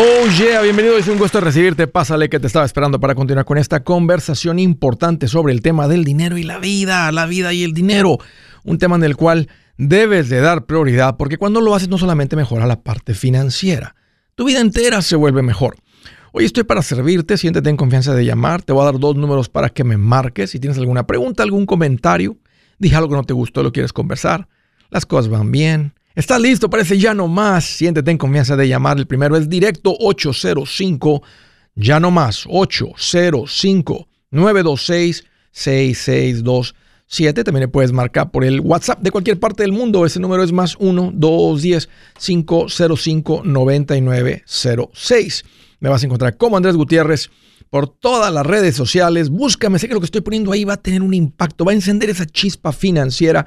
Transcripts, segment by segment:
Oh yeah, bienvenido, es un gusto recibirte. Pásale que te estaba esperando para continuar con esta conversación importante sobre el tema del dinero y la vida, la vida y el dinero. Un tema en el cual debes de dar prioridad porque cuando lo haces no solamente mejora la parte financiera, tu vida entera se vuelve mejor. Hoy estoy para servirte, siéntete en confianza de llamar, te voy a dar dos números para que me marques. Si tienes alguna pregunta, algún comentario, dije algo que no te gustó, lo quieres conversar, las cosas van bien ¿Estás listo? Parece ya no más. Siéntete en confianza de llamar. El primero es directo 805, ya no más, 805 926 6627. También le puedes marcar por el WhatsApp de cualquier parte del mundo. Ese número es más 1 210 505 9906. Me vas a encontrar como Andrés Gutiérrez por todas las redes sociales. Búscame, sé que lo que estoy poniendo ahí va a tener un impacto, va a encender esa chispa financiera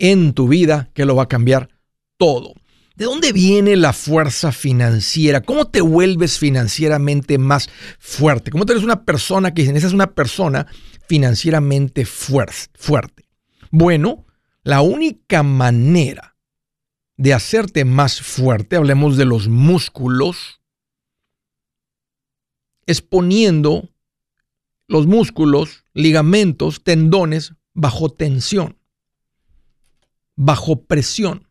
en tu vida que lo va a cambiar todo. ¿De dónde viene la fuerza financiera? ¿Cómo te vuelves financieramente más fuerte? ¿Cómo te eres una persona que dicen, esa es una persona financieramente fuerte? Bueno, la única manera de hacerte más fuerte, hablemos de los músculos, es poniendo los músculos, ligamentos, tendones bajo tensión, bajo presión.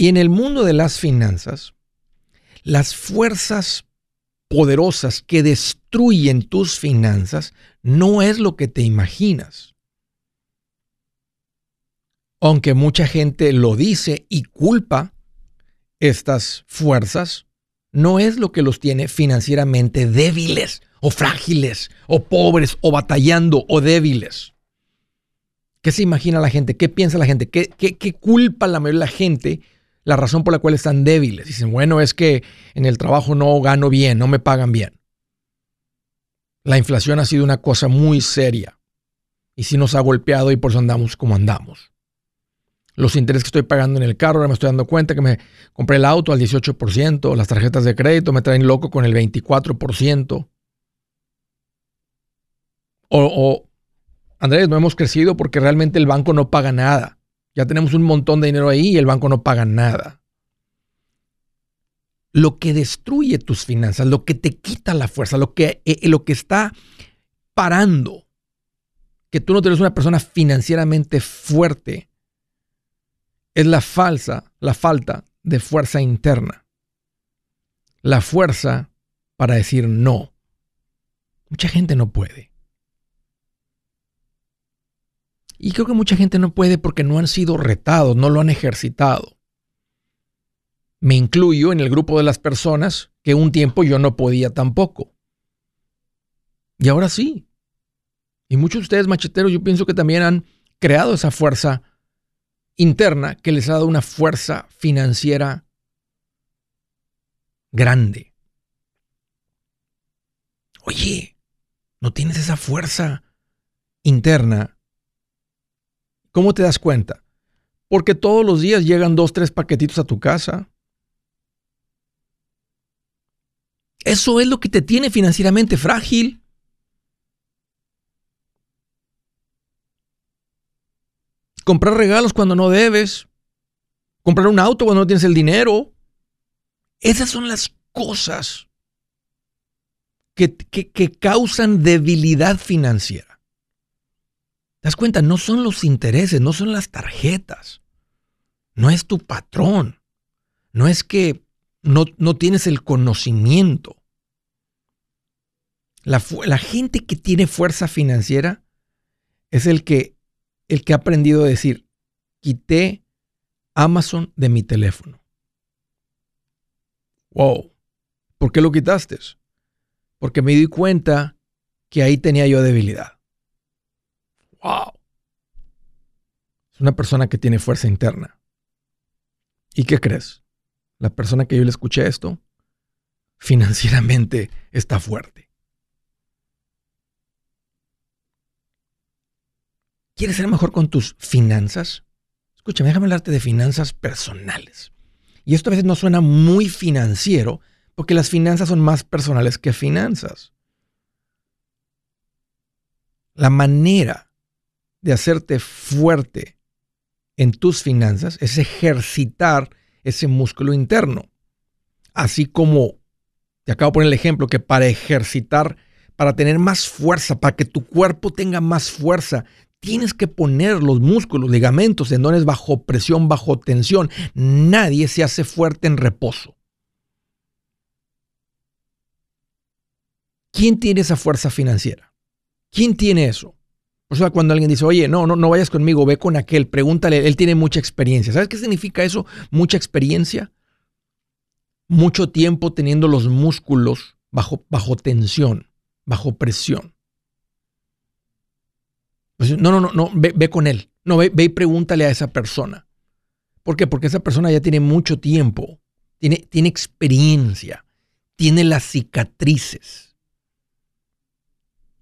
Y en el mundo de las finanzas, las fuerzas poderosas que destruyen tus finanzas no es lo que te imaginas. Aunque mucha gente lo dice y culpa estas fuerzas, no es lo que los tiene financieramente débiles o frágiles o pobres o batallando o débiles. ¿Qué se imagina la gente? ¿Qué piensa la gente? ¿Qué, qué culpa la mayoría de la gente la razón por la cual están débiles. Dicen, bueno, es que en el trabajo no gano bien, no me pagan bien. La inflación ha sido una cosa muy seria y sí nos ha golpeado y por eso andamos como andamos. Los intereses que estoy pagando en el carro, ahora me estoy dando cuenta que me compré el auto al 18%, las tarjetas de crédito me traen loco con el 24%. O, o Andrés, no hemos crecido porque realmente el banco no paga nada. Ya tenemos un montón de dinero ahí y el banco no paga nada. Lo que destruye tus finanzas, lo que te quita la fuerza, lo que, eh, lo que está parando que tú no eres una persona financieramente fuerte, es la falsa, la falta de fuerza interna. La fuerza para decir no. Mucha gente no puede. Y creo que mucha gente no puede porque no han sido retados, no lo han ejercitado. Me incluyo en el grupo de las personas que un tiempo yo no podía tampoco. Y ahora sí. Y muchos de ustedes, macheteros, yo pienso que también han creado esa fuerza interna que les ha dado una fuerza financiera grande. Oye, ¿no tienes esa fuerza interna ¿Cómo te das cuenta? Porque todos los días llegan dos, tres paquetitos a tu casa. Eso es lo que te tiene financieramente frágil. Comprar regalos cuando no debes. Comprar un auto cuando no tienes el dinero. Esas son las cosas que, que causan debilidad financiera. ¿Te das cuenta? No son los intereses, no son las tarjetas. No es tu patrón. No es que no, no tienes el conocimiento. La, la, gente que tiene fuerza financiera es el que, el que ha aprendido a decir, quité Amazon de mi teléfono. Wow. ¿Por qué lo quitaste? Porque me di cuenta que ahí tenía yo debilidad wow. Es una persona que tiene fuerza interna. ¿Y qué crees? La persona que yo le escuché esto, financieramente está fuerte. ¿Quieres ser mejor con tus finanzas? Escúchame, déjame hablarte de finanzas personales. Y esto a veces no suena muy financiero porque las finanzas son más personales que finanzas. La manera de hacerte fuerte en tus finanzas es ejercitar ese músculo interno. Así como te acabo de poner el ejemplo que para ejercitar, para tener más fuerza, para que tu cuerpo tenga más fuerza, tienes que poner los músculos, ligamentos, tendones bajo presión, bajo tensión. Nadie se hace fuerte en reposo. ¿Quién tiene esa fuerza financiera? ¿Quién tiene eso? Por eso cuando alguien dice, oye, no, no, no vayas conmigo, ve con aquel, pregúntale, él tiene mucha experiencia. ¿Sabes qué significa eso? Mucha experiencia. Mucho tiempo teniendo los músculos bajo, bajo tensión, bajo presión. Pues, no, no, no, no, ve, con él. No, ve, ve, y pregúntale a esa persona. ¿Por qué? Porque esa persona ya tiene mucho tiempo, tiene, tiene experiencia, tiene las cicatrices,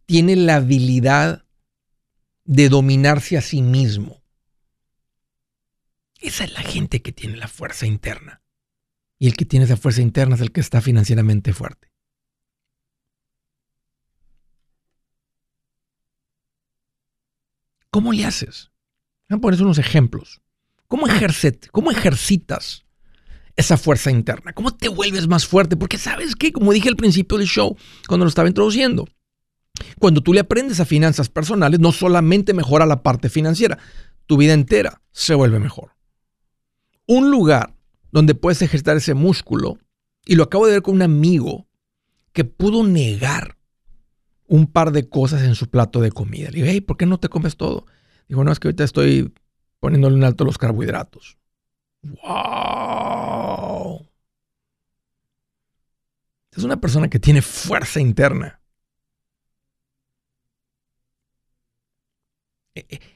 tiene la habilidad de dominarse a sí mismo. Esa es la gente que tiene la fuerza interna. Y el que tiene esa fuerza interna es el que está financieramente fuerte. ¿Cómo le haces? Voy a poner unos ejemplos. ¿Cómo, ¿Cómo ejercitas esa fuerza interna? ¿Cómo te vuelves más fuerte? Porque sabes que, como dije al principio del show, cuando lo estaba introduciendo, cuando tú le aprendes a finanzas personales, no solamente mejora la parte financiera, tu vida entera se vuelve mejor. Un lugar donde puedes ejercitar ese músculo, y lo acabo de ver con un amigo que pudo negar un par de cosas en su plato de comida. Le dije, hey, ¿por qué no te comes todo? Dijo, no, es que ahorita estoy poniéndole en alto los carbohidratos. ¡Wow! Es una persona que tiene fuerza interna. Eh, eh,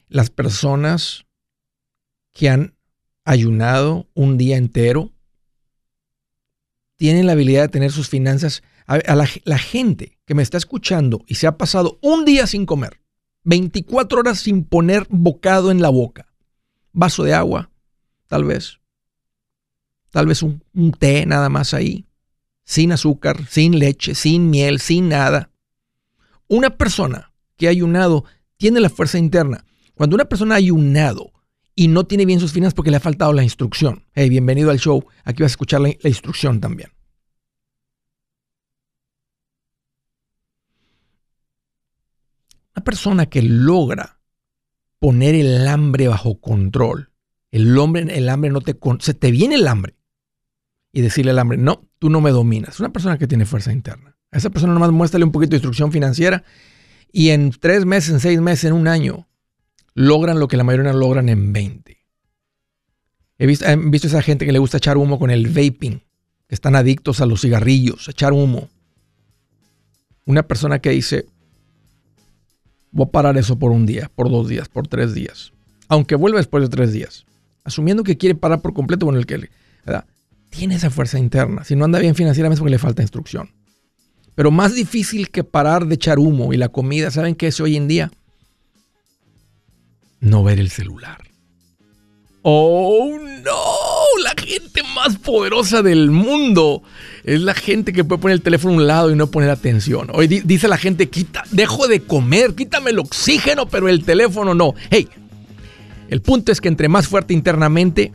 las personas que han ayunado un día entero tienen la habilidad de tener sus finanzas a, la, gente que me está escuchando y se ha pasado un día sin comer, 24 horas sin poner bocado en la boca, vaso de agua, tal vez, tal vez un té nada más ahí, sin azúcar, sin leche, sin miel, sin nada. Una persona que ha ayunado tiene la fuerza interna. Cuando una persona ha ayunado y no tiene bien sus finanzas porque le ha faltado la instrucción. Hey, bienvenido al show. Aquí vas a escuchar la instrucción también. Una persona que logra poner el hambre bajo control, el hambre, el hambre no te... Se te viene el hambre. Y decirle al hambre, no, tú no me dominas. Una persona que tiene fuerza interna. A esa persona nomás muéstrale un poquito de instrucción financiera y en tres meses, en seis meses, en un año, logran lo que la mayoría logran en 20. He visto, he esa gente que le gusta echar humo con el vaping, que están adictos a los cigarrillos, echar humo. Una persona que dice, voy a parar eso por un día, por dos días, por tres días. Aunque vuelva después de tres días. Asumiendo que quiere parar por completo con el que tiene esa fuerza interna. Si no anda bien financieramente es porque le falta instrucción. Pero más difícil que parar de echar humo y la comida, ¿saben qué es hoy en día? No ver el celular. Oh no, la gente más poderosa del mundo es la gente que puede poner el teléfono a un lado y no poner atención. Hoy dice la gente, quita, dejo de comer, quítame el oxígeno, pero el teléfono no. Hey, el punto es que entre más fuerte internamente,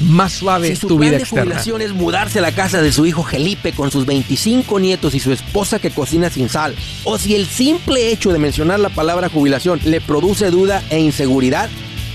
más suave es tu vida externa. de jubilación es mudarse a la casa de su hijo Felipe con sus 25 nietos y su esposa que cocina sin sal, o si el simple hecho de mencionar la palabra jubilación le produce duda e inseguridad,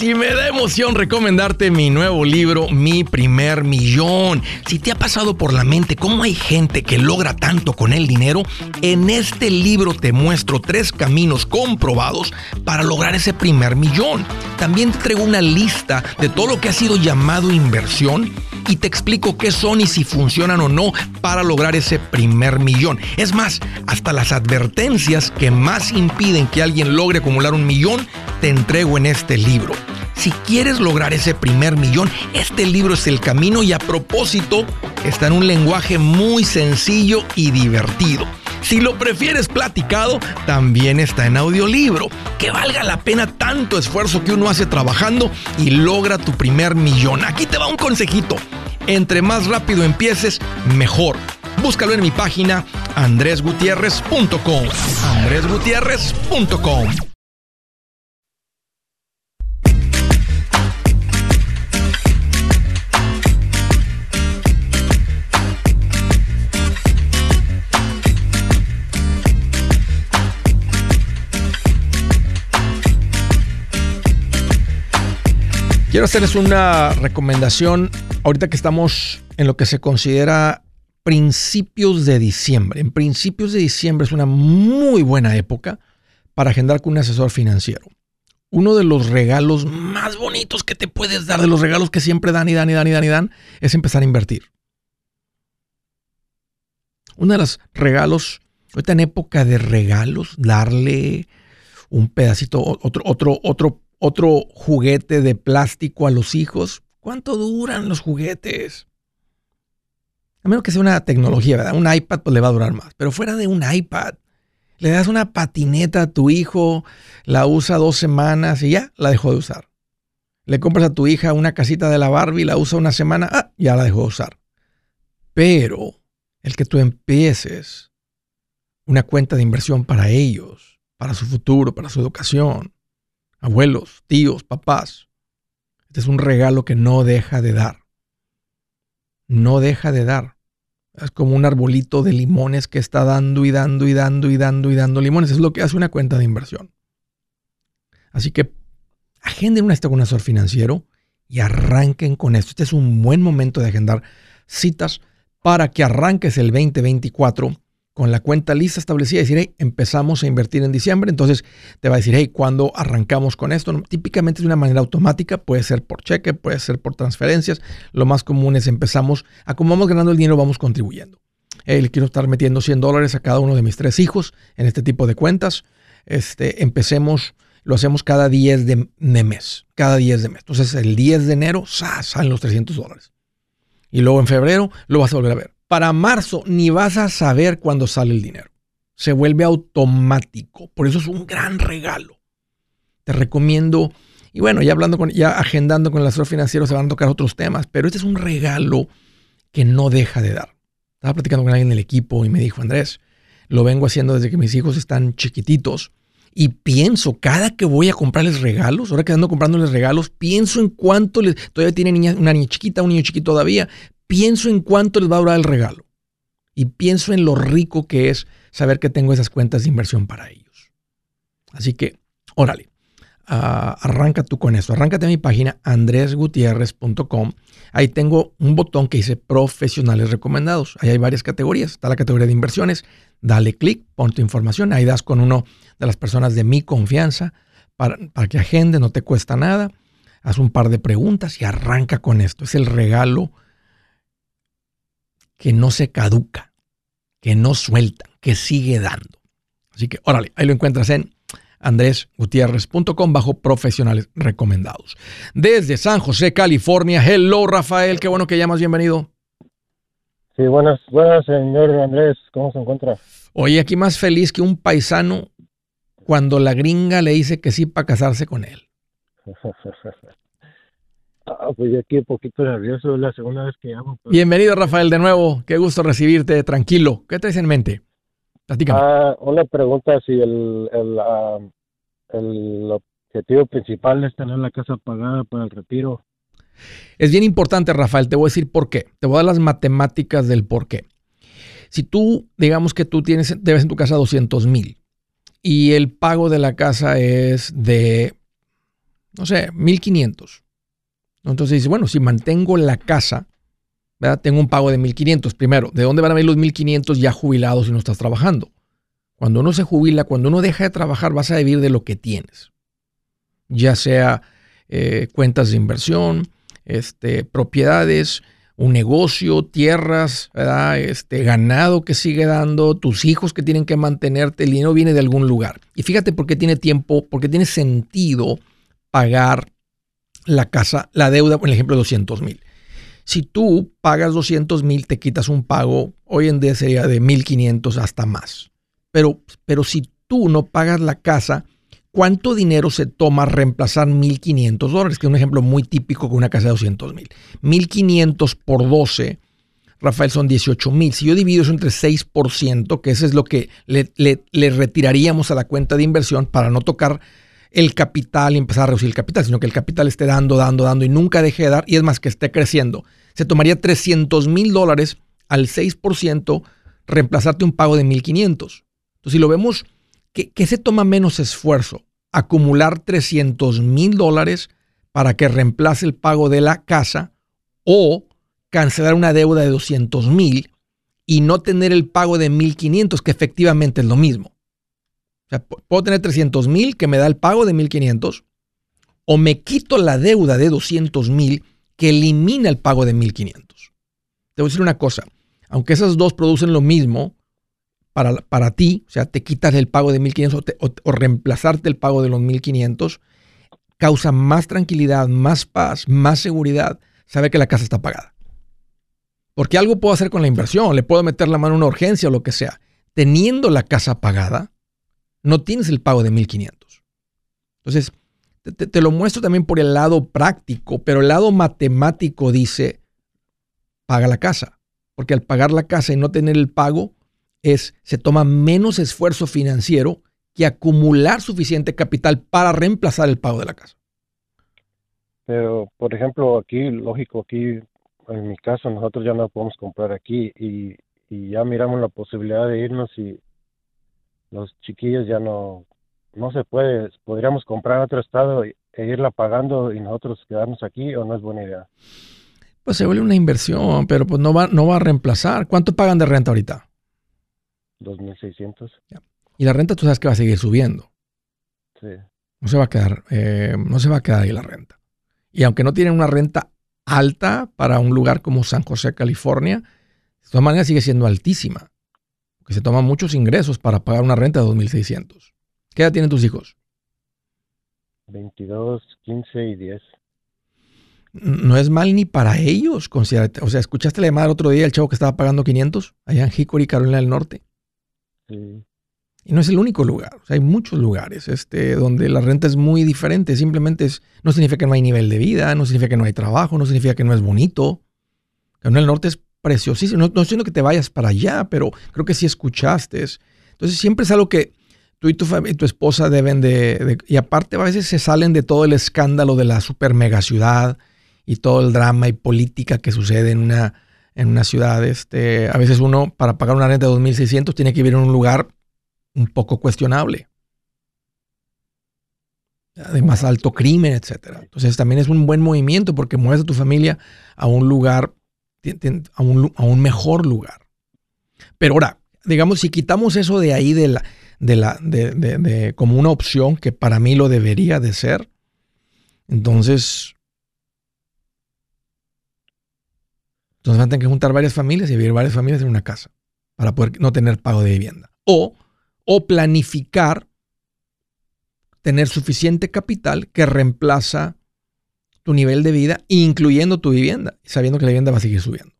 Y me da emoción recomendarte mi nuevo libro, Mi primer millón. Si te ha pasado por la mente cómo hay gente que logra tanto con el dinero, en este libro te muestro tres caminos comprobados para lograr ese primer millón. También te traigo una lista de todo lo que ha sido llamado inversión y te explico qué son y si funcionan o no para lograr ese primer millón. Es más, hasta las advertencias que más impiden que alguien logre acumular un millón, te entrego en este libro. Si quieres lograr ese primer millón, este libro es el camino y a propósito está en un lenguaje muy sencillo y divertido. Si lo prefieres platicado, también está en audiolibro. Que valga la pena tanto esfuerzo que uno hace trabajando y logra tu primer millón. Aquí te va un consejito. Entre más rápido empieces, mejor. Búscalo en mi página andresgutierrez.com. andresgutierrez.com. Quiero hacerles una recomendación ahorita que estamos en lo que se considera principios de diciembre. En principios de diciembre es una muy buena época para agendar con un asesor financiero. Uno de los regalos más bonitos que te puedes dar, de los regalos que siempre dan y dan y dan y dan y dan, es empezar a invertir. Uno de los regalos, ahorita en época de regalos, darle un pedacito, otro, otro, otro otro juguete de plástico a los hijos. ¿Cuánto duran los juguetes? A menos que sea una tecnología, ¿verdad? Un iPad pues le va a durar más. Pero fuera de un iPad, le das una patineta a tu hijo, la usa dos semanas y ya la dejó de usar. Le compras a tu hija una casita de la Barbie, la usa una semana, ah, ya la dejó de usar. Pero el que tú empieces una cuenta de inversión para ellos, para su futuro, para su educación, abuelos, tíos, papás. Este es un regalo que no deja de dar. No deja de dar. Es como un arbolito de limones que está dando y dando y dando y dando y dando limones. Es lo que hace una cuenta de inversión. Así que agenden una con un asesor financiero y arranquen con esto. Este es un buen momento de agendar citas para que arranques el 2024 con la cuenta lista establecida, decir, hey, empezamos a invertir en diciembre, entonces te va a decir, hey, ¿cuándo arrancamos con esto? Típicamente de una manera automática, puede ser por cheque, puede ser por transferencias. Lo más común es empezamos, a como vamos ganando el dinero, vamos contribuyendo. le quiero estar metiendo 100 dólares a cada uno de mis tres hijos en este tipo de cuentas. Este, empecemos, lo hacemos cada 10 de, mes, cada 10 de mes. Entonces el 10 de enero, salen los 300 dólares. Y luego en febrero lo vas a volver a ver para marzo ni vas a saber cuándo sale el dinero. Se vuelve automático. Por eso es un gran regalo. Te recomiendo, y bueno, ya hablando con, ya agendando con el asesor financiero se van a tocar otros temas, pero este es un regalo que no deja de dar. Estaba platicando con alguien del equipo y me dijo, Andrés, lo vengo haciendo desde que mis hijos están chiquititos y pienso, cada que voy a comprarles regalos, ahora que ando comprándoles regalos, pienso en cuánto les, todavía tiene niña, una niña chiquita, un niño chiquito todavía, pienso en cuánto les va a durar el regalo. Y pienso en lo rico que es saber que tengo esas cuentas de inversión para ellos. Así que, órale, uh, arranca tú con eso. Arráncate a mi página andresgutierrez.com. Ahí tengo un botón que dice profesionales recomendados. Ahí hay varias categorías. Está la categoría de inversiones. Dale clic, pon tu información. Ahí das con uno de las personas de mi confianza para, para que agende, no te cuesta nada. Haz un par de preguntas y arranca con esto. Es el regalo que no se caduca, que no suelta, que sigue dando. Así que, órale, ahí lo encuentras en andresgutierrez.com bajo profesionales recomendados. Desde San José, California. Hello, Rafael, qué bueno que llamas, bienvenido. Sí, buenas, buenas, señor Andrés, ¿cómo se encuentra? Oye, aquí más feliz que un paisano cuando la gringa le dice que sí para casarse con él. Ah, pues aquí un poquito nervioso, es la segunda vez que llamo. Bienvenido, Rafael, de nuevo. Qué gusto recibirte, tranquilo. ¿Qué traes en mente? Platícame. Ah, una pregunta, si el, el, ah, el objetivo principal es tener la casa pagada para el retiro. Es bien importante, Rafael, te voy a decir por qué. Te voy a dar las matemáticas del por qué. Si tú, digamos que tú tienes, debes en tu casa 200 mil y el pago de la casa es de no sé, 1500. Entonces dice, bueno, si mantengo la casa, ¿verdad? tengo un pago de 1500. Primero, ¿de dónde van a venir los 1500 ya jubilados si no estás trabajando? Cuando uno se jubila, cuando uno deja de trabajar, vas a vivir de lo que tienes. Ya sea eh, cuentas de inversión, este, propiedades, un negocio, tierras, este, ganado que sigue dando, tus hijos que tienen que mantenerte, el dinero viene de algún lugar. Y fíjate por qué tiene tiempo, por qué tiene sentido pagar la casa, la deuda, por ejemplo, 200 mil. Si tú pagas 200 mil, te quitas un pago, hoy en día sería de 1500 hasta más. Pero, pero si tú no pagas la casa, ¿cuánto dinero se toma reemplazar 1.500 dólares? Que es un ejemplo muy típico con una casa de 200 mil. 1.500 por 12, Rafael, son 18 mil. Si yo divido eso entre 6%, que eso es lo que le, le, retiraríamos a la cuenta de inversión para no tocar el capital y empezar a reducir el capital, sino que el capital esté dando, dando, dando y nunca deje de dar, y es más que esté creciendo. Se tomaría 300 mil dólares al 6%, reemplazarte un pago de 1.500. Entonces, si lo vemos, ¿qué, se toma menos esfuerzo? Acumular 300 mil dólares para que reemplace el pago de la casa o cancelar una deuda de 200 mil y no tener el pago de 1.500, que efectivamente es lo mismo. O sea, puedo tener 300 mil que me da el pago de 1.500 o me quito la deuda de 200 mil que elimina el pago de 1.500. Te voy a decir una cosa, aunque esas dos producen lo mismo, para, ti, o sea, te quitas el pago de 1.500 o, o, reemplazarte el pago de los 1.500, causa más tranquilidad, más paz, más seguridad, sabe que la casa está pagada. Porque algo puedo hacer con la inversión, le puedo meter la mano en una urgencia o lo que sea. Teniendo la casa pagada, no tienes el pago de 1.500. Entonces, te, te lo muestro también por el lado práctico, pero el lado matemático dice, paga la casa. Porque al pagar la casa y no tener el pago, es, se toma menos esfuerzo financiero que acumular suficiente capital para reemplazar el pago de la casa. Pero, por ejemplo, aquí, lógico, aquí, en mi caso, nosotros ya no podemos comprar aquí y, ya miramos la posibilidad de irnos y los chiquillos ya no, no se puede. Podríamos comprar otro estado e irla pagando y nosotros quedarnos aquí o no es buena idea. Pues se vuelve una inversión, pero pues no va, no va a reemplazar. ¿Cuánto pagan de renta ahorita? 2.600. Y la renta tú sabes que va a seguir subiendo. Sí. No se va a quedar, eh, no se va a quedar ahí la renta. Y aunque no tienen una renta alta para un lugar como San José, California, de todas maneras sigue siendo altísima. Porque se toman muchos ingresos para pagar una renta de 2.600. ¿Qué edad tienen tus hijos? 22, 15 y 10. No es mal ni para ellos. O sea, ¿escuchaste la llamada el otro día el chavo que estaba pagando 500 allá en Hickory, Carolina del Norte? Y no es el único lugar. hay muchos lugares este, donde la renta es muy diferente. Simplemente es, no significa que no hay nivel de vida, no significa que no hay trabajo, no significa que no es bonito. en el norte es preciosísimo. No, no estoy diciendo que te vayas para allá, pero creo que sí escuchaste. Entonces siempre es algo que tú y tu, y tu esposa deben de, Y aparte a veces se salen de todo el escándalo de la super mega ciudad y todo el drama y política que sucede en una en una ciudad, este, a veces uno para pagar una renta de 2.600 tiene que vivir en un lugar un poco cuestionable, de más alto crimen, etc. Entonces también es un buen movimiento porque mueves a tu familia a un lugar, a un, mejor lugar. Pero ahora, digamos, si quitamos eso de ahí de la, de la, de, de, como una opción que para mí lo debería de ser, entonces Entonces van a tener que juntar varias familias y vivir varias familias en una casa para poder no tener pago de vivienda. O, o planificar tener suficiente capital que reemplaza tu nivel de vida, incluyendo tu vivienda, sabiendo que la vivienda va a seguir subiendo.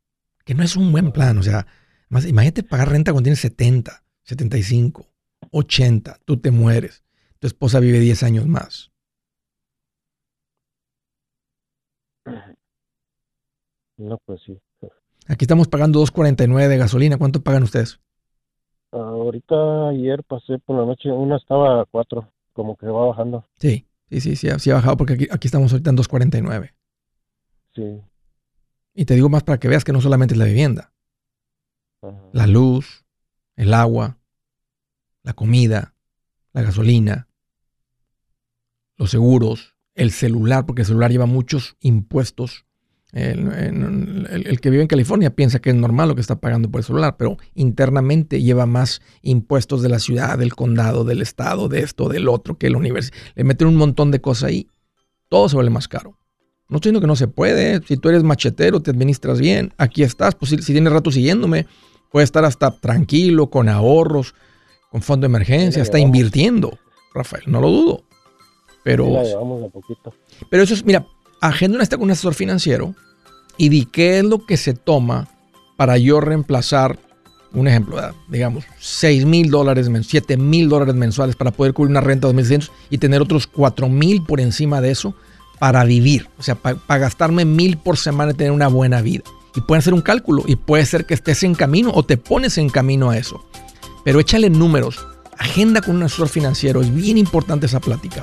Que no es un buen plan. O sea, imagínate pagar renta cuando tienes 70, 75, 80, tú te mueres, tu esposa vive 10 años más. No, pues sí. Aquí estamos pagando 2.49 de gasolina. ¿Cuánto pagan ustedes? ahorita ayer pasé por la noche, una estaba a 4, como que va bajando. Sí, sí, sí, sí, sí ha bajado porque aquí, aquí estamos ahorita en 2.49. Sí. Y te digo más para que veas que no solamente es la vivienda. La luz, el agua, la comida, la gasolina, los seguros, el celular, porque el celular lleva muchos impuestos. El, que vive en California piensa que es normal lo que está pagando por el celular, pero internamente lleva más impuestos de la ciudad, del condado, del estado, de esto, del otro, que la universidad. Le meten un montón de cosas ahí. Todo se vuelve más caro. No estoy diciendo que no se puede. Si tú eres machetero, te administras bien. Aquí estás. Pues si, tienes rato siguiéndome, puedes estar hasta tranquilo, con ahorros, con fondo de emergencia, está invirtiendo. Rafael, no lo dudo. Pero, pero eso es, mira, agenda una con un asesor financiero y di qué es lo que se toma para yo reemplazar, un ejemplo, digamos, 6 mil dólares, 7 mil dólares mensuales para poder cubrir una renta de 2.600 y tener otros 4 mil por encima de eso para vivir. O sea, para gastarme mil por semana y tener una buena vida. Y pueden hacer un cálculo y puede ser que estés en camino o te pones en camino a eso. Pero échale números. Agenda con un asesor financiero. Es bien importante esa plática.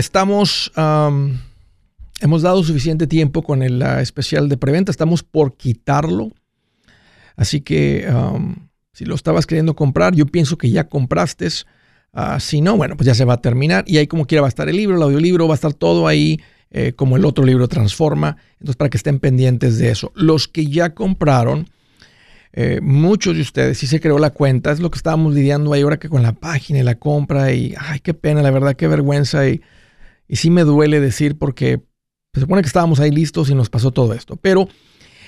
Estamos, hemos dado suficiente tiempo con el especial de preventa, estamos por quitarlo. Así que si lo estabas queriendo comprar, yo pienso que ya compraste. Ah, si no, bueno, pues ya se va a terminar y ahí como quiera va a estar el libro, el audiolibro, va a estar todo ahí eh, como el otro libro Transforma. Entonces, para que estén pendientes de eso. Los que ya compraron, eh, muchos de ustedes sí se creó la cuenta, es lo que estábamos lidiando ahí ahora que con la página y la compra y, ay, qué pena, la verdad, qué vergüenza y, y sí me duele decir porque se supone que estábamos ahí listos y nos pasó todo esto, pero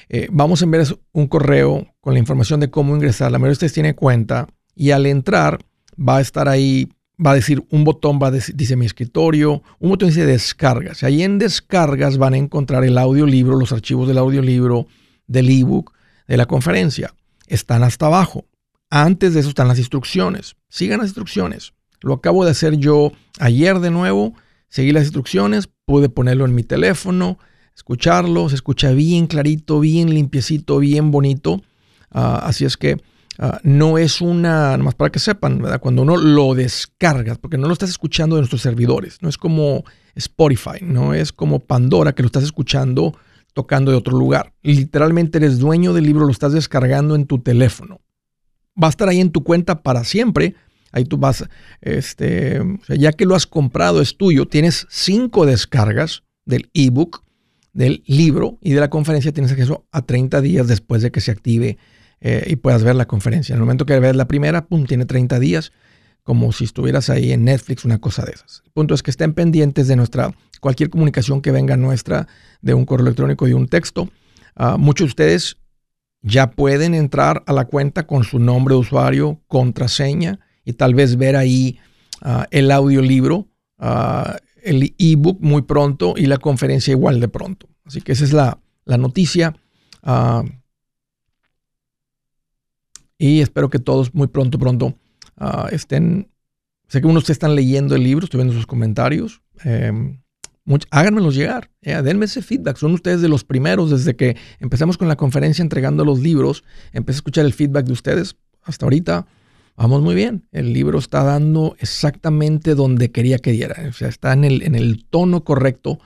eh, vamos a enviar un correo con la información de cómo ingresar, la mayoría de ustedes tiene cuenta y al entrar va a estar ahí, va a decir un botón, va a decir, dice mi escritorio, un botón dice descargas, y ahí en descargas van a encontrar el audiolibro, los archivos del audiolibro, del ebook, de la conferencia. Están hasta abajo. Antes de eso están las instrucciones. Sigan las instrucciones. Lo acabo de hacer yo ayer de nuevo. Seguí las instrucciones, pude ponerlo en mi teléfono, escucharlo, se escucha bien clarito, bien limpiecito, bien bonito. Ah, así es que ah, no es una, más para que sepan, ¿verdad? cuando uno lo descarga, porque no lo estás escuchando de nuestros servidores, no es como Spotify, no es como Pandora que lo estás escuchando tocando de otro lugar. Literalmente eres dueño del libro, lo estás descargando en tu teléfono. Va a estar ahí en tu cuenta para siempre. Ahí tú vas, este, ya que lo has comprado, es tuyo. Tienes cinco descargas del ebook, del libro y de la conferencia. Tienes acceso a 30 días después de que se active eh, y puedas ver la conferencia. En el momento que veas la primera, pum, tiene 30 días, como si estuvieras ahí en Netflix, una cosa de esas. El punto es que estén pendientes de nuestra cualquier comunicación que venga nuestra de un correo electrónico y un texto. Ah, muchos de ustedes ya pueden entrar a la cuenta con su nombre de usuario, contraseña y tal vez ver ahí uh, el audiolibro, uh, el ebook muy pronto y la conferencia igual de pronto. Así que esa es la, la noticia. y espero que todos muy pronto, pronto estén. Sé que unos están leyendo el libro, estoy viendo sus comentarios. Em, háganmelos llegar, denme ese feedback. Son ustedes de los primeros desde que empezamos con la conferencia entregando los libros. Empecé a escuchar el feedback de ustedes. Hasta ahorita vamos muy bien. El libro está dando exactamente donde quería que diera. O sea, está en el, tono correcto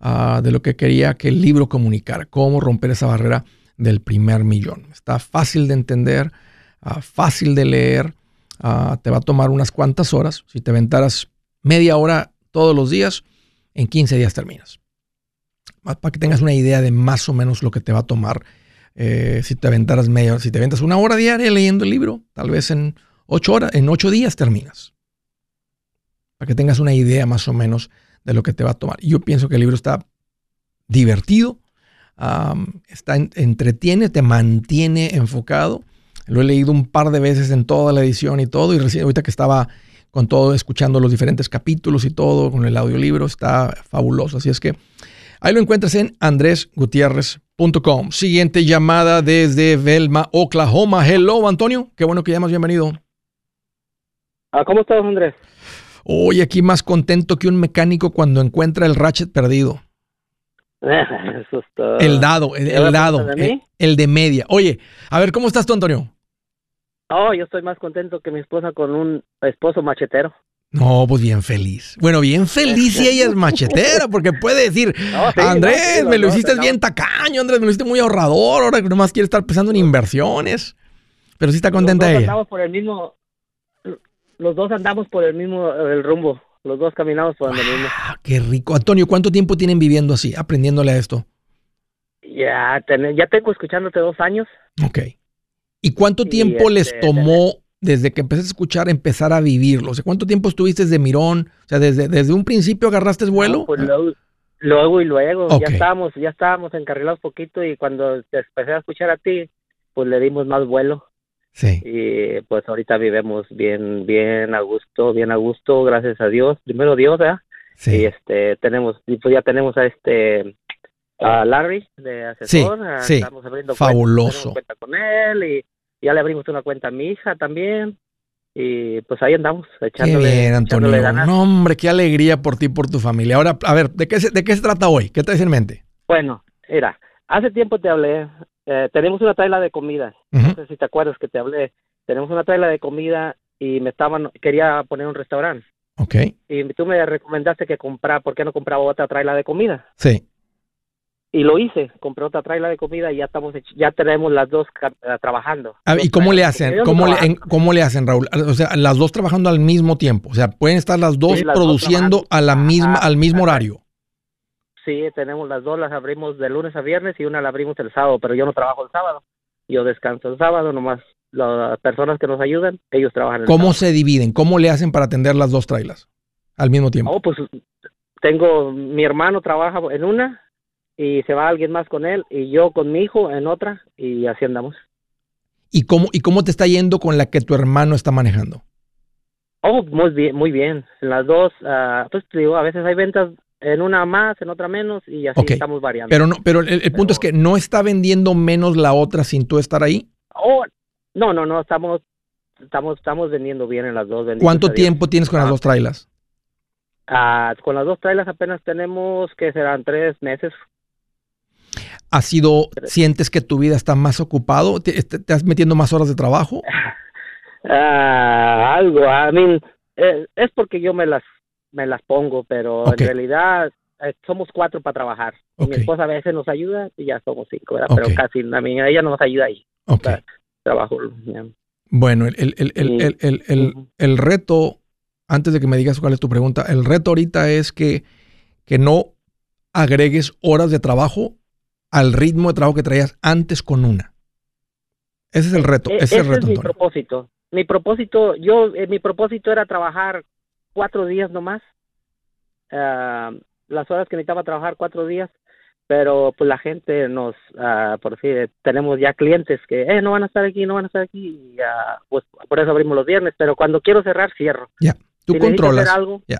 ah, de lo que quería que el libro comunicara, cómo romper esa barrera del primer millón. Está fácil de entender, ah, fácil de leer, ah, te va a tomar unas cuantas horas. Si te aventaras media hora todos los días, en 15 días terminas. Para que tengas una idea de más o menos lo que te va a tomar eh, si te aventaras media hora. Si te aventas una hora diaria leyendo el libro, tal vez en ocho horas, en ocho días terminas. Para que tengas una idea más o menos de lo que te va a tomar. Yo pienso que el libro está divertido, está entretiene, te mantiene enfocado. Lo he leído un par de veces en toda la edición y todo. Y recién, ahorita que estaba con todo, escuchando los diferentes capítulos y todo, con el audiolibro, está fabuloso. Así es que ahí lo encuentras en andresgutierrez.com. Siguiente llamada desde Velma, Oklahoma. Hello, Antonio. Qué bueno que llamas. Bienvenido. Ah, ¿Cómo estás, Andrés? Hoy aquí más contento que un mecánico cuando encuentra el ratchet perdido. Eso está... El dado, el, dado, el, el, de media. Oye, a ver, ¿cómo estás tú, Antonio? Oh, yo estoy más contento que mi esposa con un esposo machetero. No, pues bien feliz. Bueno, bien feliz si ella es machetera, porque puede decir, Andrés, me lo hiciste bien tacaño, Andrés, me lo hiciste muy ahorrador, ahora que nomás quiere estar pensando en inversiones. Pero sí está contenta ella. Andamos por el mismo, los dos andamos por el mismo el rumbo, los dos caminamos por el mismo. Qué rico. Antonio, ¿cuánto tiempo tienen viviendo así, aprendiéndole a esto? Ya, ya tengo escuchándote dos años. Ok. ¿Y cuánto tiempo les este, tomó desde que empezaste a escuchar empezar a vivirlo? O sea, ¿cuánto tiempo estuviste de mirón? O sea, desde, desde un principio agarraste vuelo. No, pues luego, luego, y luego, ya estábamos, ya estábamos encarrilados poquito y cuando empecé a escuchar a ti, pues le dimos más vuelo. Sí. Y pues ahorita vivimos bien, bien a gusto, bien a gusto, gracias a Dios. Primero Dios, ¿verdad? Sí. Y este, tenemos, pues ya tenemos a este, a Larry de asesor. Sí, sí. Estamos abriendo Fabuloso. Cuenta, con él y ya le abrimos una cuenta a mi hija también. Y pues ahí andamos, echándole. Qué bien, Antonio. No, hombre, qué alegría por ti y por tu familia. Ahora, a ver, ¿de qué, se, ¿de qué se trata hoy? ¿Qué traes en mente? Bueno, mira, hace tiempo te hablé. Eh, tenemos una traila de comida. Uh -huh. No sé si te acuerdas que te hablé. Tenemos una traila de comida y me estaban, quería poner un restaurante. Ok. Y tú me recomendaste que comprara, ¿por qué no compraba otra traila de comida? Sí y lo hice, compré otra traila de comida y ya estamos ya tenemos las dos uh, trabajando. A ver, ¿Y cómo le hacen? ¿Cómo le, en, ¿Cómo le hacen, Raúl? O sea, las dos trabajando al mismo tiempo, o sea, pueden estar las dos sí, las produciendo dos a la misma al mismo horario. Sí, tenemos las dos, las abrimos de lunes a viernes y una la abrimos el sábado, pero yo no trabajo el sábado. Yo descanso el sábado, nomás las personas que nos ayudan, ellos trabajan el ¿Cómo sábado. se dividen? ¿Cómo le hacen para atender las dos trailas al mismo tiempo? Oh, pues tengo mi hermano trabaja en una y se va alguien más con él y yo con mi hijo en otra y así andamos. ¿Y cómo, ¿Y cómo te está yendo con la que tu hermano está manejando? Oh, muy bien, muy bien. En las dos, uh, pues digo, a veces hay ventas en una más, en otra menos y así estamos variando. Pero no, pero el, el punto es que no está vendiendo menos la otra sin tú estar ahí. Oh, no, no, no, estamos, estamos, estamos vendiendo bien en las dos. ¿Cuánto tiempo tienes con las Ah. dos trailas? Ah, con las dos trailas apenas tenemos que serán tres meses. ¿Ha sido, sientes que tu vida está más ocupado? ¿Te, te, te has metiendo más horas de trabajo? Ah, algo, I mean, eh, es porque yo me las, me las pongo, pero en realidad eh, somos cuatro para trabajar. Y Ok. Mi esposa a veces nos ayuda y ya somos cinco. Pero casi, a mí, ella nos ayuda ahí. Ok. Tra- Trabajo. Bueno, el, el, el, el, el, el, el- Ujú. el reto, antes de que me digas cuál es tu pregunta, el reto ahorita es que, que no agregues horas de trabajo al ritmo de trabajo que traías antes con una. Ese es el reto, E- ese es el reto, mi Antonio. propósito. Mi propósito, yo, eh, mi propósito era trabajar cuatro días nomás. Ah, las horas que necesitaba trabajar cuatro días, pero pues la gente nos, ah, por decir, tenemos ya clientes que, eh, no van a estar aquí, no van a estar aquí, y pues por eso abrimos los viernes, pero cuando quiero cerrar, cierro. Ya, tú si controlas. hacer algo, Ya.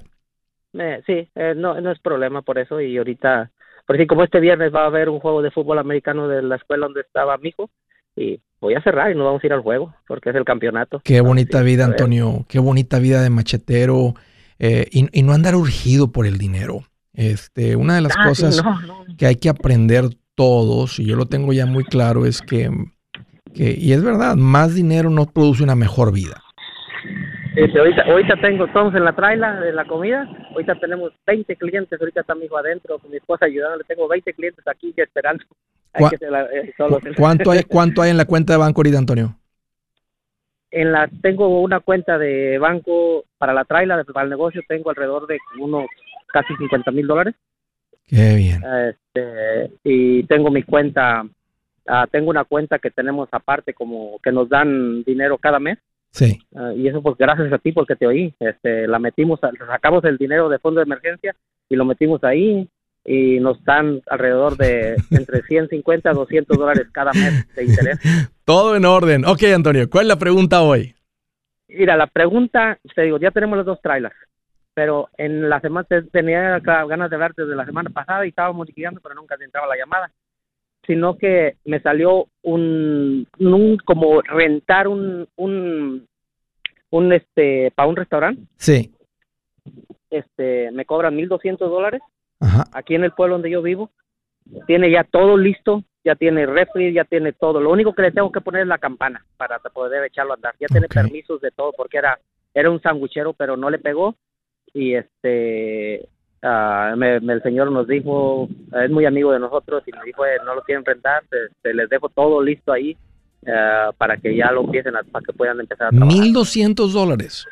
eh, sí, eh, no, no es problema por eso, y ahorita, por decir, como este viernes va a haber un juego de fútbol americano de la escuela donde estaba mi hijo, y voy a cerrar y nos vamos a ir al juego, porque es el campeonato. Qué bonita vida. Antonio. Qué bonita vida de machetero. eh, y, y no andar urgido por el dinero. Este, una de las Ah, sí, cosas no, no. que hay que aprender todos, y yo lo tengo ya muy claro, es que, que, y es verdad, más dinero no produce una mejor vida. Este, ahorita, ahorita tengo, estamos en la traila de la comida, ahorita tenemos 20 clientes, ahorita está mi hijo adentro, con mi esposa ayudándole, tengo 20 clientes aquí esperando. Hay ¿Cuá- que la- eh, ¿Cuánto hay, ¿Cuánto hay en la cuenta de banco ahorita, Antonio? En la, tengo una cuenta de banco para la traila, para el negocio, tengo alrededor de unos casi 50 mil dólares. Qué bien. Este, y tengo mi cuenta, ah, tengo una cuenta que tenemos aparte como que nos dan dinero cada mes. Sí. Ah, y eso pues gracias a ti porque te oí. Este, la metimos, sacamos el dinero de fondo de emergencia y lo metimos ahí y nos dan alrededor de entre 150 a 200 dólares cada mes de interés. Todo en orden. Ok, Antonio, ¿cuál es la pregunta hoy? Mira, la pregunta, te digo, ya tenemos las dos trailers, pero en la semana te- tenía ganas de hablar desde la semana pasada y estábamos liquidando, pero nunca te entraba la llamada. Sino que me salió un, un como rentar un, un, un este, para un restaurante, Sí. este, me cobran 1.200 dólares aquí en el pueblo donde yo vivo. Tiene ya todo listo, ya tiene refri, ya tiene todo. Lo único que le tengo que poner es la campana para poder echarlo a andar. Ya tiene permisos de todo porque era era un sanguchero, pero no le pegó y este ah, me- me- el señor nos dijo, es muy amigo de nosotros y nos dijo, eh, no lo quieren rentar, este, les dejo todo listo ahí ah, para que ya lo empiecen a, para que puedan empezar a trabajar. 1.200 dólares.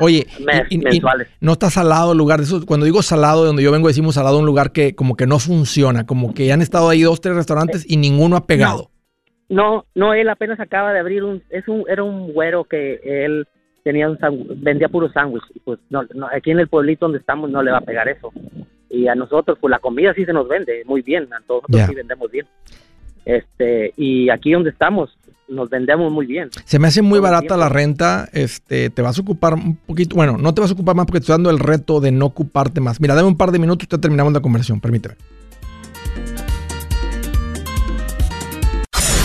Oye, Mes- y- y- y mensuales. no está salado el lugar. de Eso, cuando digo salado, de donde yo vengo decimos salado, un lugar que como que no funciona, como que han estado ahí dos, tres restaurantes y ninguno ha pegado. No, no, él apenas acaba de abrir un, es un, era un güero que él tenía un vendía puro sándwich, y pues no, no, aquí en el pueblito donde estamos no le va a pegar eso. Y a nosotros, pues la comida sí se nos vende muy bien, a nosotros Ya. sí vendemos bien. Este, y aquí donde estamos, nos vendemos muy bien. Se me hace muy Todo barata la renta. Este, te vas a ocupar un poquito. Bueno, no te vas a ocupar más porque te estoy dando el reto de no ocuparte más. Mira, dame un par de minutos y ya terminamos la conversación. Permíteme.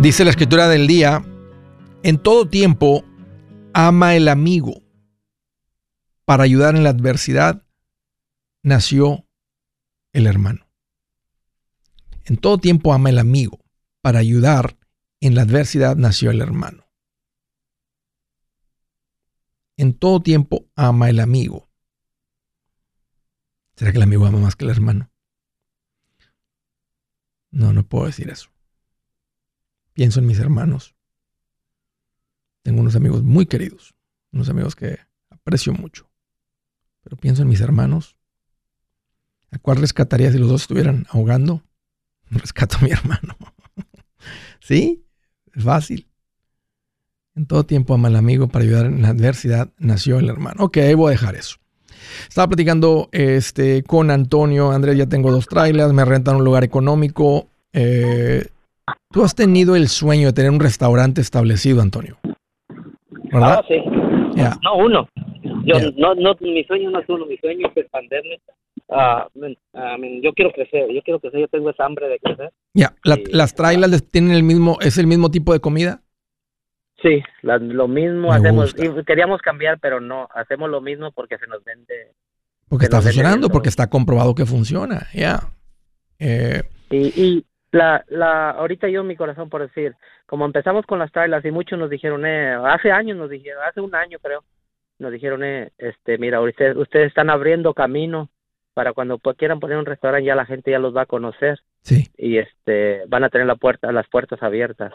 Dice la escritura del día, en todo tiempo ama el amigo. Para ayudar en la adversidad nació el hermano. En todo tiempo ama el amigo. Para ayudar en la adversidad nació el hermano. En todo tiempo ama el amigo. ¿Será que el amigo ama más que el hermano? No, no puedo decir eso. Pienso en mis hermanos. Tengo unos amigos muy queridos, unos amigos que aprecio mucho. Pero pienso en mis hermanos. ¿A cuál rescataría si los dos estuvieran ahogando? Rescato a mi hermano. ¿Sí? Es fácil. En todo tiempo ama al amigo para ayudar en la adversidad. Nació el hermano. Ok, voy a dejar eso. Estaba platicando este, con Antonio. Andrés, ya tengo dos trailers. Me rentan un lugar económico. Eh, Tú has tenido el sueño de tener un restaurante establecido, Antonio. ¿Verdad? Ah, sí. No, uno. Yo, Ya. no, no, mi sueño no es uno, mi sueño es expanderme. Ah, men, ah, men, yo quiero crecer, yo quiero crecer, yo tengo esa hambre de crecer. Ya. La- Sí. las trailers tienen el mismo, es el mismo tipo de comida. Sí, la- lo mismo Me hacemos. Y queríamos cambiar, pero no, hacemos lo mismo porque se nos vende. Porque Que está funcionando, porque está comprobado que funciona. Ya. Eh, Y, y la, la, ahorita yo en mi corazón por decir, como empezamos con las trailers y muchos nos dijeron, eh, hace años nos dijeron, hace un año creo, nos dijeron, eh, este, mira, ustedes, ustedes están abriendo camino para cuando quieran poner un restaurante ya la gente ya los va a conocer. Sí. Y este, van a tener la puerta, las puertas abiertas.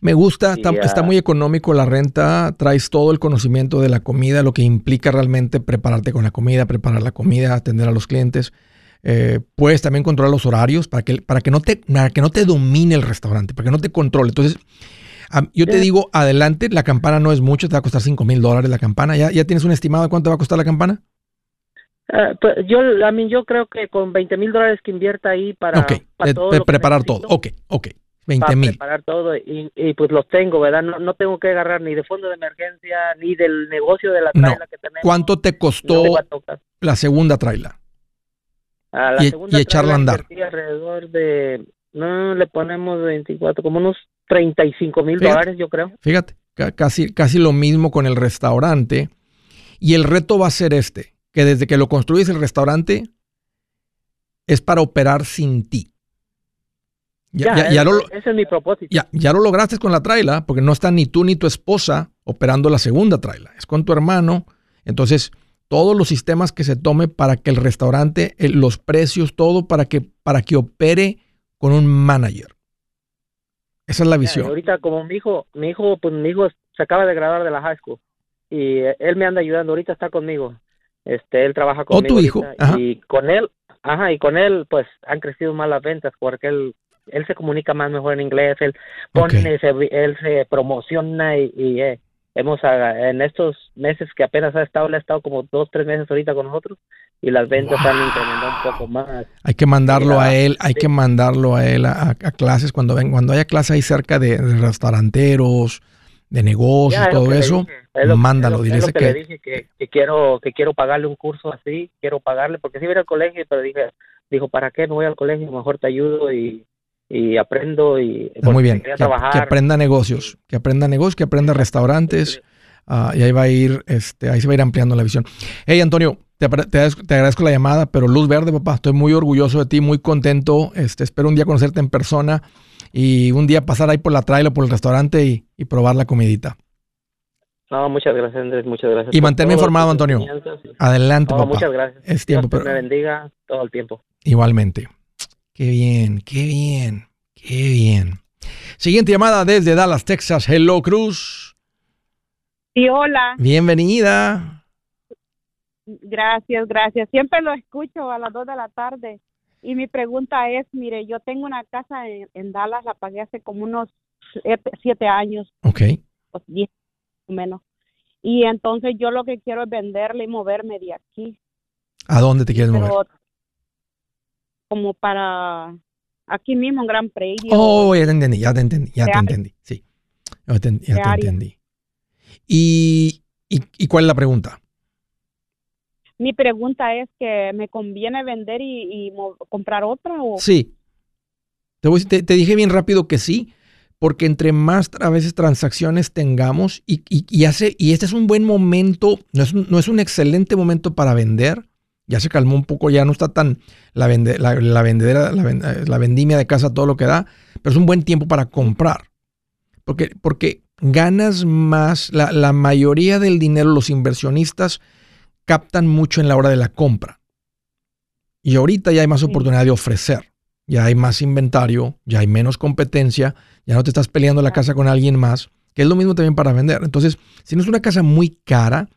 Me gusta, está, muy económico la renta, traes todo el conocimiento de la comida, lo que implica realmente prepararte con la comida, preparar la comida, atender a los clientes. Eh, puedes también controlar los horarios para que, para, que no te, que no te domine el restaurante, para que no te controle. Entonces, yo te digo, adelante, la campana no es mucho, te va a costar 5 mil dólares la campana. ¿Ya, ¿Ya tienes un estimado de cuánto va a costar la campana? Uh, pues yo, a mí, yo creo que con 20 mil dólares que invierta ahí para, preparar todo. Ok, ok. 20 mil. Preparar todo y, pues los tengo, ¿verdad? No, no tengo que agarrar ni de fondo de emergencia ni del negocio de la traila que tenemos. ¿Cuánto te costó la segunda traila? A la y, segunda y echarla a andar. Alrededor de, no, le ponemos 24, como unos 35 mil dólares, yo creo. Fíjate, casi, casi lo mismo con el restaurante. Y el reto va a ser este, que desde que lo construyes el restaurante es para operar sin ti. Ya, ese es mi propósito. Ya, ya lo lograste con la traila, porque no está ni tú ni tu esposa operando la segunda traila. Es con tu hermano. Entonces, todos los sistemas que se tome para que el restaurante, los precios, todo para que, para que opere con un manager. Esa es la visión. ahorita como mi hijo, mi hijo, pues mi hijo se acaba de graduar de la high school y él me anda ayudando. Ahorita está conmigo. Este, él trabaja conmigo. ¿O tu hijo? Y con él, ajá, y con él, pues han crecido más las ventas porque él él se comunica más mejor en inglés, él pone, él se promociona y, eh, hemos ah, en estos meses que apenas ha estado, le ha estado como dos, tres meses ahorita con nosotros y las ventas han incrementado un poco más. Hay que mandarlo a él, hay que mandarlo a él a, clases cuando ven, cuando haya clases ahí cerca de, restauranteros, de negocios, todo eso, mándalo, dile que, dije que, quiero que quiero pagarle un curso así, quiero pagarle porque sí voy al colegio, pero dije, dijo, ¿para qué no voy al colegio? Mejor te ayudo y y aprendo y muy bien que, aprenda negocios que aprenda negocios que aprenda restaurantes ah, y ahí va a ir este ahí se va a ir ampliando la visión hey Antonio te, agradezco la llamada pero luz verde papá estoy muy orgulloso de ti muy contento este espero un día conocerte en persona y un día pasar ahí por la trailer por el restaurante y, probar la comidita no, muchas gracias, Andrés, muchas gracias. Y manténme informado, Antonio. Adelante, papá. Muchas gracias. Es tiempo, pero... me bendiga todo el tiempo. Igualmente. Qué bien, qué bien, qué bien. Siguiente llamada desde Dallas, Texas. Hello, Cruz. Sí, hola. Bienvenida. Gracias, gracias. Siempre lo escucho a las 2 de la tarde. Y mi pregunta es, mire, yo tengo una casa en, Dallas, la pagué hace como unos siete, años. Ok. O diez menos. Y entonces yo lo que quiero es venderle y moverme de aquí. ¿A dónde te quieres mover? Como para aquí mismo en Gran Prairie. Oh, ya te entendí, ya te entendí, ya te entendí, sí. Ya te, entendí. ¿Y, y, cuál es la pregunta? Mi pregunta es que me conviene vender y, comprar otra o... Sí. Te, te, dije bien rápido que sí, porque entre más a veces transacciones tengamos y, y, hace, y este es un buen momento, no es, no es un excelente momento para vender, ya se calmó un poco, ya no está tan la, la, vendedera, la, vendimia de casa, todo lo que da, pero es un buen tiempo para comprar. Porque, porque ganas más, la, mayoría del dinero los inversionistas captan mucho en la hora de la compra. Y ahorita ya hay más oportunidad de ofrecer, ya hay más inventario, ya hay menos competencia, ya no te estás peleando la casa con alguien más, que es lo mismo también para vender. Entonces, si no es una casa muy cara,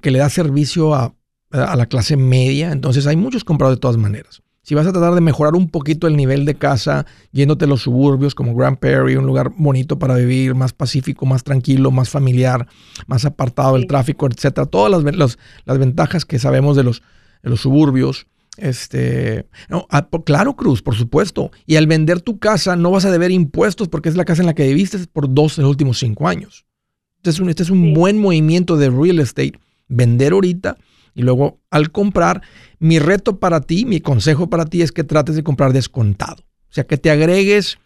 que le da servicio a a la clase media, entonces hay muchos comprados de todas maneras. Si vas a tratar de mejorar un poquito el nivel de casa, yéndote a los suburbios como Grand Prairie, un lugar bonito para vivir, más pacífico, más tranquilo, más familiar, más apartado del tráfico, etcétera, todas las, las, ventajas que sabemos de los, de los suburbios. Este, no, ah, claro, Cruz, por supuesto. Y al vender tu casa no vas a deber impuestos porque es la casa en la que viviste por dos de los últimos cinco años. Este es un, este es un buen movimiento de real estate. Vender ahorita y luego al comprar, mi reto para ti, mi consejo para ti es que trates de comprar descontado. O sea, que te agregues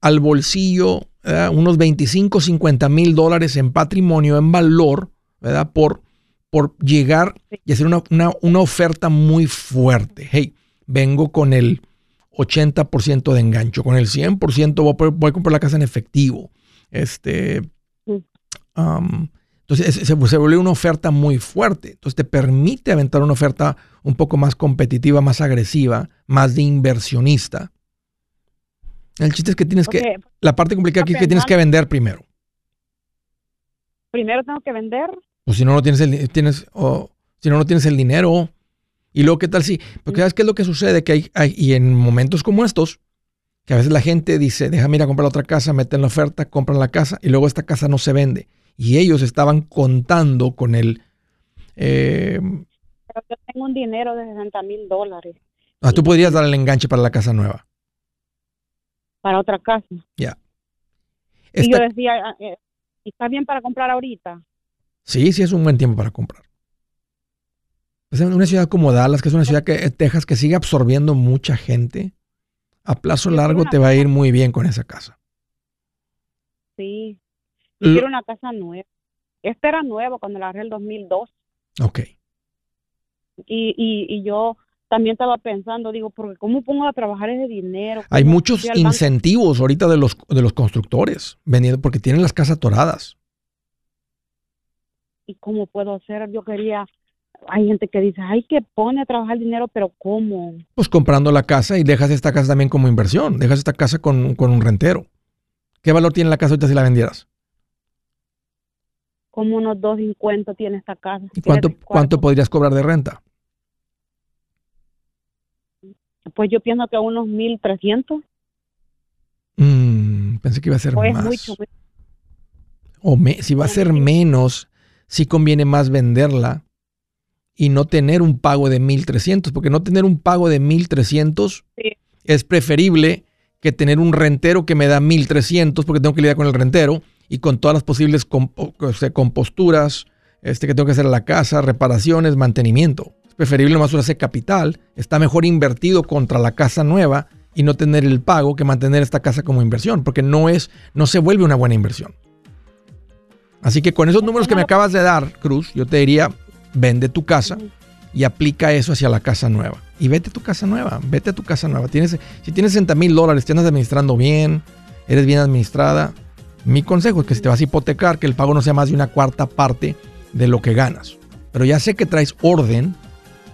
al bolsillo unos 25, 50 mil dólares en patrimonio, en valor, ¿verdad? Por, por llegar y hacer una, una, oferta muy fuerte. Hey, vengo con el 80% de engancho, con el 100% voy a, voy a comprar la casa en efectivo. Este, Entonces se, se vuelve una oferta muy fuerte. Entonces te permite aventar una oferta un poco más competitiva, más agresiva, más de inversionista. El chiste es que tienes que, la parte complicada aquí es que tienes que vender primero. primero tengo que vender. O si no, no tienes el, tienes, o si no, no tienes el dinero. Y luego, ¿qué tal si? Porque ¿sabes qué es lo que sucede? Que hay, hay- y en momentos como estos, que a veces la gente dice, déjame ir a comprar otra casa, meten la oferta, compran la casa y luego esta casa no se vende. Y ellos estaban contando con el... eh, Pero yo tengo un dinero de 60 mil dólares ah, tú podrías dar el enganche para la casa nueva. para otra casa. Ya. y Esta- yo decía, ah, eh, ¿está bien para comprar ahorita? Sí, sí es un buen tiempo para comprar. Es una ciudad como Dallas, que es una ciudad que eh, Texas que sigue absorbiendo mucha gente. A plazo largo te va a ir muy bien con esa casa. Sí. Quiero una casa nueva. Este era nuevo cuando la agarré el 2002. Ok. Y, y, y yo también estaba pensando, digo, porque ¿cómo pongo a trabajar ese dinero? Hay ¿Cómo muchos incentivos ahorita de los, de los constructores vendiendo porque tienen las casas atoradas. ¿Y cómo puedo hacer? Yo quería... Hay gente que dice, ay, que pone a trabajar el dinero, pero ¿cómo? Pues comprando la casa y dejas esta casa también como inversión. Dejas esta casa con, con un rentero. ¿Qué valor tiene la casa ahorita si la vendieras? Como unos 250 tiene esta casa. ¿Y cuánto, podrías cobrar de renta? Pues yo pienso que unos 1300. Mm, pensé que iba a ser Pues más. mucho. mucho. O me- si va a ser menos, sí conviene más venderla y no tener un pago de 1.300, porque no tener un pago de 1.300 Sí. es preferible que tener un rentero que me da 1.300 porque tengo que lidiar con el rentero y con todas las posibles composturas este, que tengo que hacer a la casa, reparaciones, mantenimiento. Es preferible nomás usar ese capital. Está mejor invertido contra la casa nueva y no tener el pago que mantener esta casa como inversión, porque no es, no se vuelve una buena inversión. Así que con esos números que me acabas de dar, Cruz, yo te diría, vende tu casa y aplica eso hacia la casa nueva. Y vete a tu casa nueva, vete a tu casa nueva. Tienes, si tienes 60 mil dólares, te andas administrando bien, eres bien administrada, mi consejo es que si te vas a hipotecar, que el pago no sea más de una cuarta parte de lo que ganas. Pero ya sé que traes orden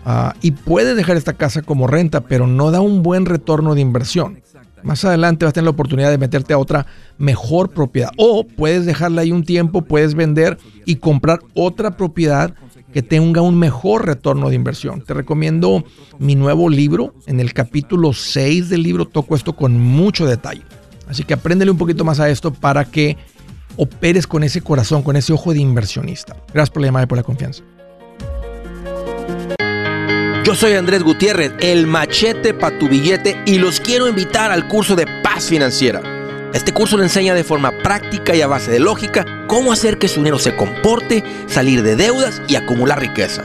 ah, y puedes dejar esta casa como renta, pero no da un buen retorno de inversión. Más adelante vas a tener la oportunidad de meterte a otra mejor propiedad. O puedes dejarla ahí un tiempo, puedes vender y comprar otra propiedad que tenga un mejor retorno de inversión. Te recomiendo mi nuevo libro. En el capítulo 6 del libro toco esto con mucho detalle. Así que apréndele un poquito más a esto para que operes con ese corazón, con ese ojo de inversionista. Gracias por la llamada y por la confianza. Yo soy Andrés Gutiérrez, el machete para tu billete y los quiero invitar al curso de paz financiera. Este curso le enseña de forma práctica y a base de lógica cómo hacer que su dinero se comporte, salir de deudas y acumular riqueza.